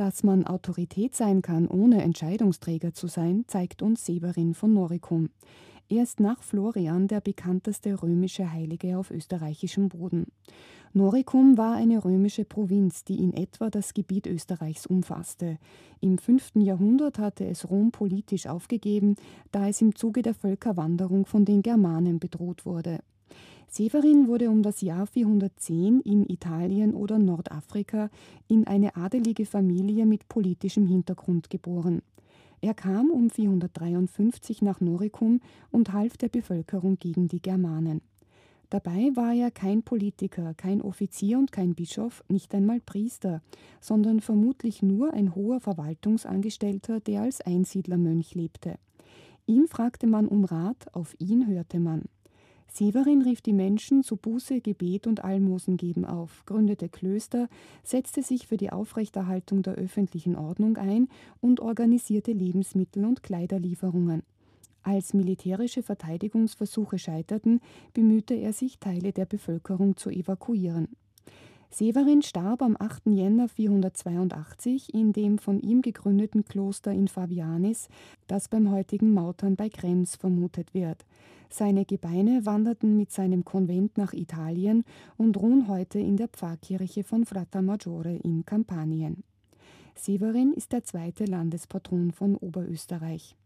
Dass man Autorität sein kann, ohne Entscheidungsträger zu sein, zeigt uns Severin von Noricum. Er ist nach Florian der bekannteste römische Heilige auf österreichischem Boden. Noricum war eine römische Provinz, die in etwa das Gebiet Österreichs umfasste. Im 5. Jahrhundert hatte es Rom politisch aufgegeben, da es im Zuge der Völkerwanderung von den Germanen bedroht wurde. Severin wurde um das Jahr 410 in Italien oder Nordafrika in eine adelige Familie mit politischem Hintergrund geboren. Er kam um 453 nach Noricum und half der Bevölkerung gegen die Germanen. Dabei war er kein Politiker, kein Offizier und kein Bischof, nicht einmal Priester, sondern vermutlich nur ein hoher Verwaltungsangestellter, der als Einsiedlermönch lebte. Ihn fragte man um Rat, auf ihn hörte man. Severin rief die Menschen zu Buße, Gebet und Almosengeben auf, gründete Klöster, setzte sich für die Aufrechterhaltung der öffentlichen Ordnung ein und organisierte Lebensmittel- und Kleiderlieferungen. Als militärische Verteidigungsversuche scheiterten, bemühte er sich, Teile der Bevölkerung zu evakuieren. Severin starb am 8. Jänner 482 in dem von ihm gegründeten Kloster in Fabianis, das beim heutigen Mautern bei Krems vermutet wird. Seine Gebeine wanderten mit seinem Konvent nach Italien und ruhen heute in der Pfarrkirche von Fratta Maggiore in Kampanien. Severin ist der zweite Landespatron von Oberösterreich.